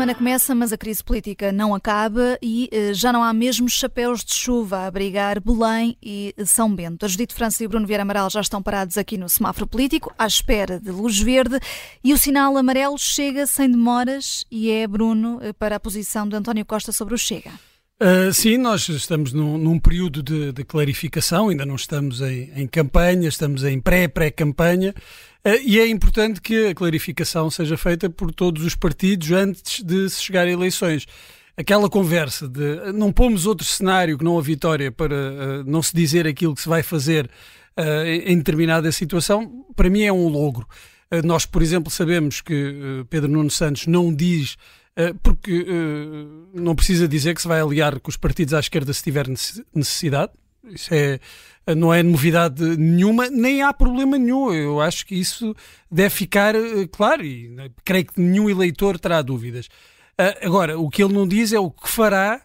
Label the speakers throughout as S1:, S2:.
S1: semana começa, mas a crise política não acaba e eh, já não há mesmo chapéus de chuva a abrigar Belém e São Bento. A Judite França e Bruno Vieira Amaral já estão parados aqui no semáforo político, à espera de luz verde, e o sinal amarelo chega sem demoras e é, Bruno, eh, para a posição de António Costa sobre o Chega.
S2: Uh, sim, nós estamos num, num período de, de, clarificação, ainda não estamos em, em campanha, estamos em pré-pré-campanha. Uh, e é importante que a clarificação seja feita por todos os partidos antes de se chegar a eleições. Aquela conversa de não pomos outro cenário que não a vitória para uh, não se dizer aquilo que se vai fazer em determinada situação, para mim é um logro. nós, por exemplo, sabemos que Pedro Nuno Santos não diz porque eh, não precisa dizer que se vai aliar com os partidos à esquerda se tiver necessidade. Isso é, não é novidade nenhuma, nem há problema nenhum. Eu acho que isso deve ficar eh, claro e né, creio que nenhum eleitor terá dúvidas. Agora, o que ele não diz é o que fará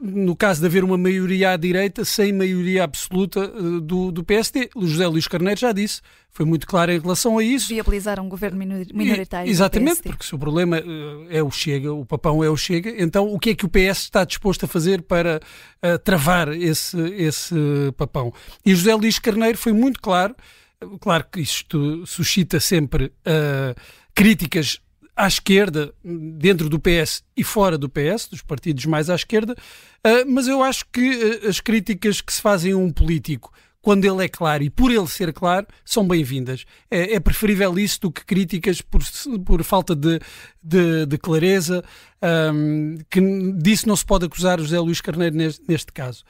S2: no caso de haver uma maioria à direita sem maioria absoluta uh, do, do PSD. O José Luís Carneiro já disse, foi muito claro em relação a isso.
S1: Viabilizar um governo minoritário.
S2: E, exatamente, porque se o problema uh, é o Chega, o papão é o Chega, então o que é que o PS está disposto a fazer para travar esse, esse papão? E José Luís Carneiro foi muito claro, claro que isto suscita sempre críticas à esquerda, dentro do PS e fora do PS, dos partidos mais à esquerda, uh, mas eu acho que uh, as críticas que se fazem a um político quando ele é claro e por ele ser claro, são bem-vindas. É, é, preferível isso do que críticas por, por falta de, de, de clareza, que disso não se pode acusar José Luís Carneiro neste, neste caso.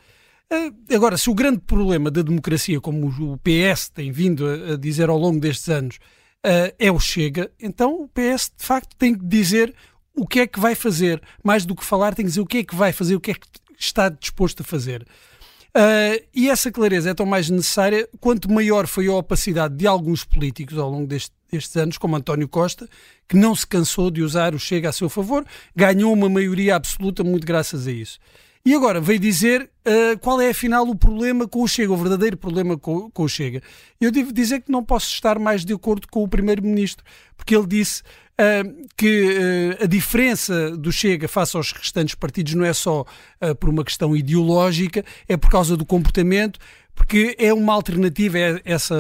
S2: Uh, agora, se o grande problema da democracia, como o PS tem vindo a dizer ao longo destes anos, uh, é o Chega, então o PS de facto tem que dizer o que é que vai fazer. Mais do que falar, tem que dizer o que é que vai fazer, o que é que está disposto a fazer. Uh, e essa clareza é tão mais necessária quanto maior foi a opacidade de alguns políticos ao longo deste, destes anos, como António Costa, que não se cansou de usar o Chega a seu favor, ganhou uma maioria absoluta muito graças a isso. E agora veio dizer uh, qual é afinal o problema com o Chega, o verdadeiro problema com, com o Chega. Eu devo dizer que não posso estar mais de acordo com o Primeiro-Ministro, porque ele disse uh, que uh, a diferença do Chega face aos restantes partidos não é só por uma questão ideológica, é por causa do comportamento, porque é uma alternativa, é essa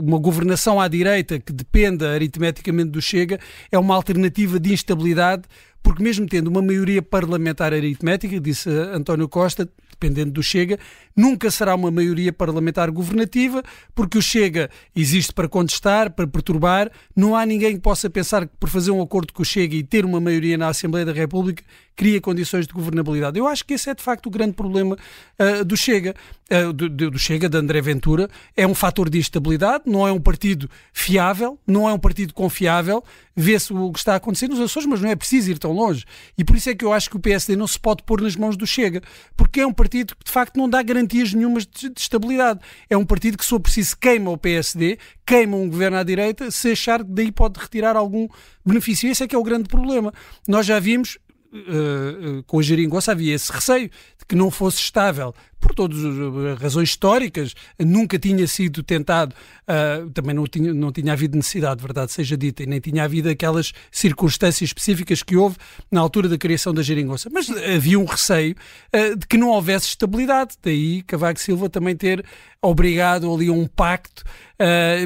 S2: uma governação à direita que dependa aritmeticamente do Chega, é uma alternativa de instabilidade porque mesmo tendo uma maioria parlamentar aritmética, disse António Costa, dependendo do Chega, nunca será uma maioria parlamentar governativa, porque o Chega existe para contestar, para perturbar. Não há ninguém que possa pensar que por fazer um acordo com o Chega e ter uma maioria na Assembleia da República cria condições de governabilidade. Eu acho que esse é de facto o grande problema uh, do Chega, uh, do, do, Chega, de André Ventura. É um fator de instabilidade, não é um partido fiável, não é um partido confiável. Vê-se o que está a acontecer nos Açores, mas não é preciso ir tão longe. E por isso é que eu acho que o PSD não se pode pôr nas mãos do Chega, porque é um partido que de facto não dá garantias nenhumas de, de estabilidade. É um partido que, se for preciso, queima o PSD, queima um governo à direita, se achar que daí pode retirar algum benefício. Esse é que é o grande problema. Nós já vimos uh, com a geringonça havia esse receio de que não fosse estável, por todas as razões históricas, nunca tinha sido tentado, uh, também não tinha, não tinha havido necessidade, verdade seja dita, e nem tinha havido aquelas circunstâncias específicas que houve na altura da criação da geringonça. Mas havia um receio uh, de que não houvesse estabilidade, daí Cavaco Silva também ter obrigado ali a um pacto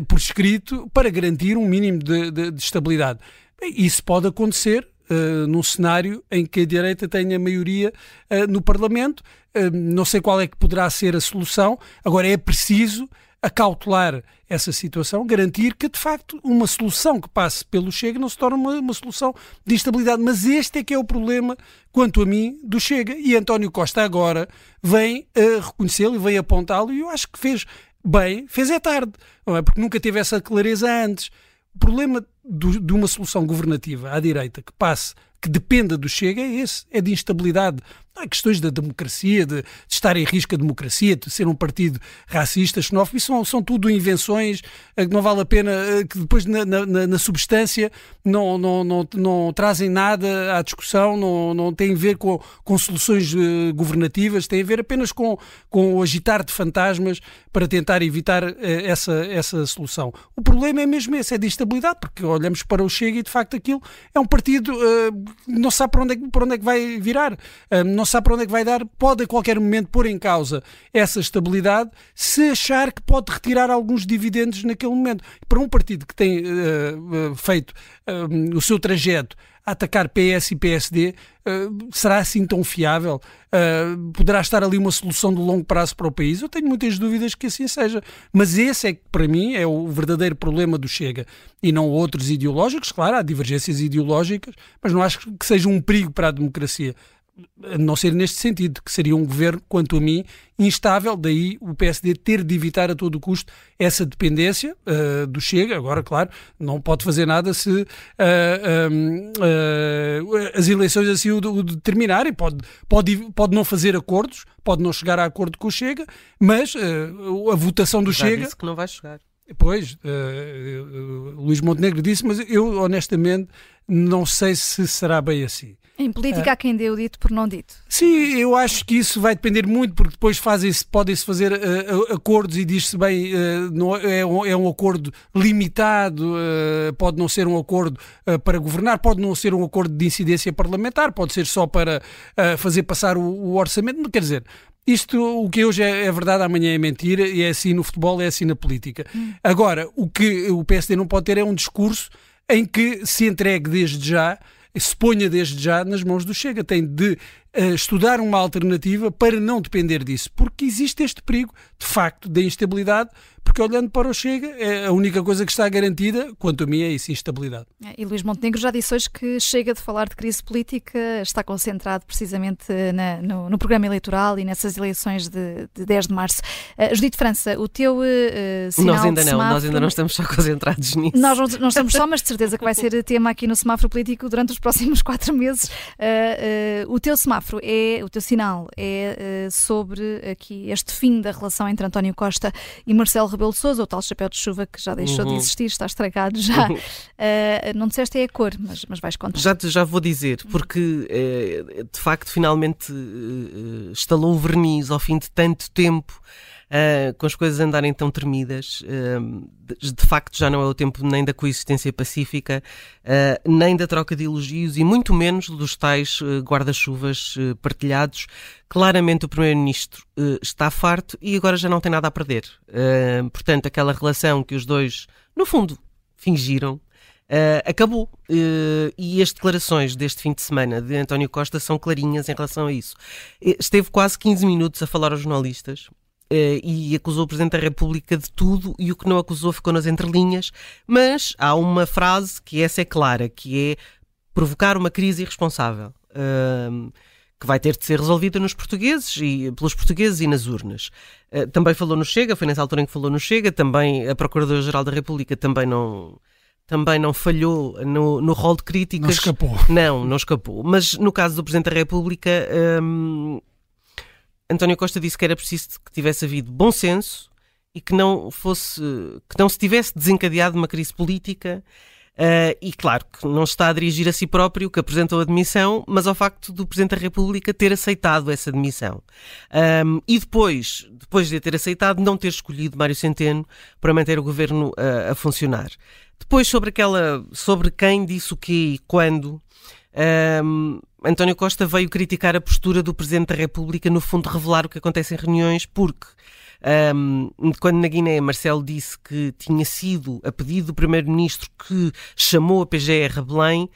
S2: por escrito para garantir um mínimo de, de, de estabilidade. Isso pode acontecer uh, num cenário em que a direita tenha maioria uh, no Parlamento. Uh, não sei qual é que poderá ser a solução. Agora é preciso acautelar essa situação, garantir que de facto uma solução que passe pelo Chega não se torne uma, uma solução de instabilidade. Mas este é que é o problema, quanto a mim, do Chega. E António Costa agora vem uh, reconhecê-lo e vem apontá-lo e eu acho que fez bem, fez é tarde, não é? Porque nunca teve essa clareza antes. O problema do, de uma solução governativa à direita que passe, que dependa do Chega, é esse: é de instabilidade. Há questões da democracia, de, de, estar em risco a democracia, de ser um partido racista, xenófobo, isso são, são tudo invenções que não vale a pena, que depois na, na, na substância não, não, não, não, trazem nada à discussão, não, não têm a ver com, com soluções governativas, têm a ver apenas com, com o agitar de fantasmas para tentar evitar essa, essa solução. O problema é mesmo esse, é de instabilidade, porque olhamos para o Chega e de facto aquilo é um partido uh, não sabe para onde, é, para onde é que vai virar, uh, não sabe para onde é que vai dar, pode a qualquer momento pôr em causa essa estabilidade se achar que pode retirar alguns dividendos naquele momento. Para um partido que tem uh, feito o seu trajeto a atacar PS e PSD, uh, será assim tão fiável? Uh, poderá estar ali uma solução de longo prazo para o país? Eu tenho muitas dúvidas que assim seja. Mas esse é que, para mim, é o verdadeiro problema do Chega. E não outros ideológicos. Claro, há divergências ideológicas, mas não acho que seja um perigo para a democracia a não ser neste sentido, que seria um governo, quanto a mim, instável, daí o PSD ter de evitar a todo custo essa dependência uh, do Chega. Agora, claro, não pode fazer nada se uh, uh, as eleições assim o, o determinarem. Pode, pode, pode não fazer acordos, pode não chegar a acordo com o Chega, mas a votação do Já Chega.
S3: Disse que não vai chegar.
S2: Pois, Luís Montenegro disse, mas eu honestamente não sei se será bem assim.
S1: Em política há quem dê o dito por não dito.
S2: Sim, eu acho que isso vai depender muito, porque depois podem-se fazer uh, acordos e diz-se bem, uh, não, é, um, é um acordo limitado, uh, pode não ser um acordo para governar, pode não ser um acordo de incidência parlamentar, pode ser só para fazer passar o, o, orçamento. Quer dizer, isto, o que hoje é, é, verdade, amanhã é mentira, e é assim no futebol, é assim na política. Hum. Agora, o que o PSD não pode ter é um discurso em que se entregue desde já se ponha desde já nas mãos do Chega. Tem de estudar uma alternativa para não depender disso, porque existe este perigo, de facto, da instabilidade porque olhando para o Chega, é a única coisa que está garantida, quanto a mim, é isso, instabilidade.
S1: É, e Luís Montenegro já disse hoje que chega de falar de crise política, está concentrado precisamente na, no, no, programa eleitoral e nessas eleições de, de 10 de março. Uh, Judite França, o teu uh, sinal
S3: Nós ainda
S1: não,
S3: semáforo, nós ainda não estamos só concentrados nisso.
S1: Nós não, não, estamos só, mas de certeza que vai ser tema aqui no semáforo político durante os próximos quatro meses. Uh, o teu semáforo, é, o teu sinal é sobre aqui este fim da relação entre António Costa e Marcelo Rebelo de Sousa, o tal chapéu de chuva que já deixou uhum. de existir, está estragado já. Uh, não disseste é a cor, mas, mas vais contar.
S3: Já, já vou dizer, porque é, de facto finalmente uh, estalou o verniz ao fim de tanto tempo. Uh, com as coisas andarem tão tremidas, uh, de, facto já não é o tempo nem da coexistência pacífica, uh, nem da troca de elogios e muito menos dos tais guarda-chuvas partilhados. Claramente o Primeiro-Ministro está farto e agora já não tem nada a perder. portanto, aquela relação que os dois, no fundo, fingiram, Uh, acabou. Uh, e as declarações deste fim de semana de António Costa são clarinhas em relação a isso. Esteve quase 15 minutos a falar aos jornalistas e acusou o Presidente da República de tudo e o que não acusou ficou nas entrelinhas, mas há uma frase que essa é clara, que é provocar uma crise irresponsável. Uh, que vai ter de ser resolvida nos portugueses e pelos portugueses e nas urnas. Uh, também falou no Chega, foi nessa altura em que falou no Chega, também a Procuradora-Geral da República também não também não falhou no, no rol de críticas. Não
S2: escapou.
S3: Não, não escapou. Mas no caso do Presidente da República, um, António Costa disse que era preciso que tivesse havido bom senso e que não fosse que não se tivesse desencadeado uma crise política uh, e claro que não está a dirigir a si próprio que apresentou a demissão, mas ao facto do Presidente da República ter aceitado essa demissão um, e depois depois de ter aceitado não ter escolhido Mário Centeno para manter o governo uh, a funcionar. Depois sobre aquela sobre quem disse o quê e quando um, António Costa veio criticar a postura do Presidente da República, no fundo, revelar o que acontece em reuniões, porque um, quando na Guiné Marcelo disse que tinha sido a pedido do Primeiro-Ministro que chamou a PGR Belém,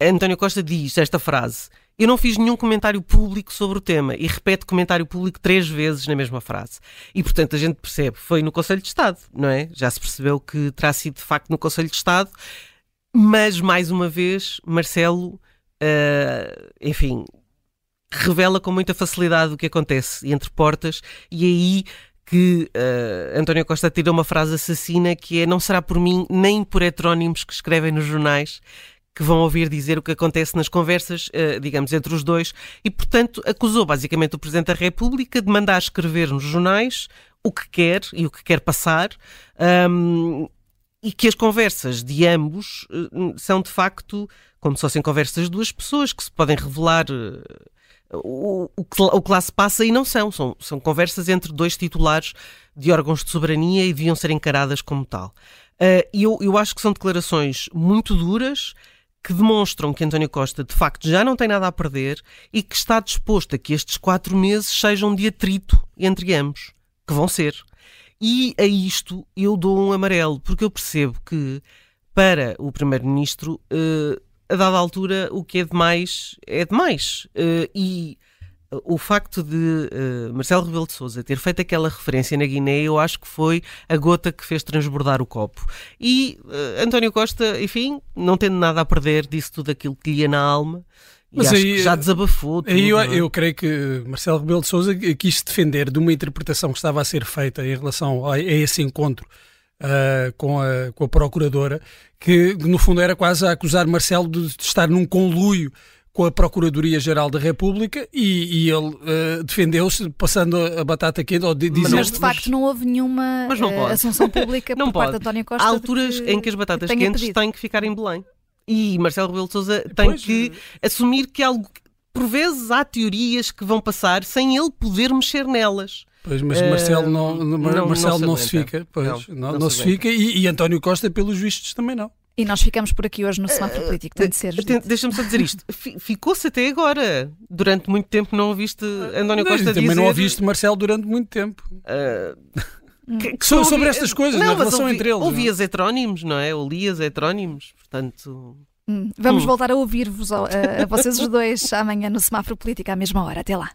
S3: António Costa diz esta frase: Eu não fiz nenhum comentário público sobre o tema e repete comentário público três vezes na mesma frase. E portanto a gente percebe, foi no Conselho de Estado, não é? Já se percebeu que terá sido de facto no Conselho de Estado, mas mais uma vez, Marcelo uh, enfim, revela com muita facilidade o que acontece entre portas e aí que uh, António Costa tira uma frase assassina que é não será por mim nem por heterónimos que escrevem nos jornais que vão ouvir dizer o que acontece nas conversas, uh, digamos, entre os dois, e, portanto, acusou basicamente o Presidente da República de mandar escrever nos jornais o que quer e o que quer passar. Um, e que as conversas de ambos uh, são de facto como se fossem conversas de duas pessoas que se podem revelar uh, o, o, o, que lá se passa e não são. são. São conversas entre dois titulares de órgãos de soberania e deviam ser encaradas como tal. Uh, e eu, eu acho que são declarações muito duras que demonstram que António Costa de facto já não tem nada a perder e que está disposto a que estes quatro meses sejam de atrito entre ambos, que vão ser. E a isto eu dou um amarelo, porque eu percebo que para o Primeiro-Ministro, uh, a dada altura, o que é demais é demais. Uh, e o facto de uh, Marcelo Rebelo de Sousa ter feito aquela referência na Guiné, eu acho que foi a gota que fez transbordar o copo. E uh, António Costa, enfim, não tendo nada a perder, disse tudo aquilo que lhe ia na alma. Mas aí, já desabafou. Tudo,
S2: aí eu, é? eu, creio que Marcelo Rebelo de Sousa quis defender de uma interpretação que estava a ser feita em relação a, a esse encontro uh, com, a, com a procuradora, que no fundo era quase a acusar Marcelo de estar num conluio com a Procuradoria-Geral da República e, e ele uh, defendeu-se passando a batata quente ou de,
S1: dizer... Mas de facto não houve nenhuma não uh, assunção pública não por pode. parte de António Costa.
S3: Há alturas que, em que as batatas que quentes pedido. têm que ficar em Belém. E Marcelo Rebelo de Sousa tem pois, que eh, assumir que algo... Por vezes há teorias que vão passar sem ele poder mexer nelas.
S2: Pois, mas Marcelo não, não, Marcelo não, não se, fica, pois, não, não, se, fica e, e António Costa, pelos vistos, também não.
S1: E nós ficamos por aqui hoje no semáforo político, tem de ser.
S3: Deixa-me só dizer isto. Ficou-se até agora. Durante muito tempo não ouviste António Costa
S2: não,
S3: dizer...
S2: Também não ouviste Marcelo durante muito tempo. Uh... Que, que sobre, sobre estas coisas, não, na relação ouvi, entre eles.
S3: Ouvias não? heterónimos, não é? Ou lias heterónimos, portanto...
S1: Hum, vamos hum. voltar a ouvir-vos, a, a vocês os dois, amanhã no Semáforo Político, à mesma hora. Até lá.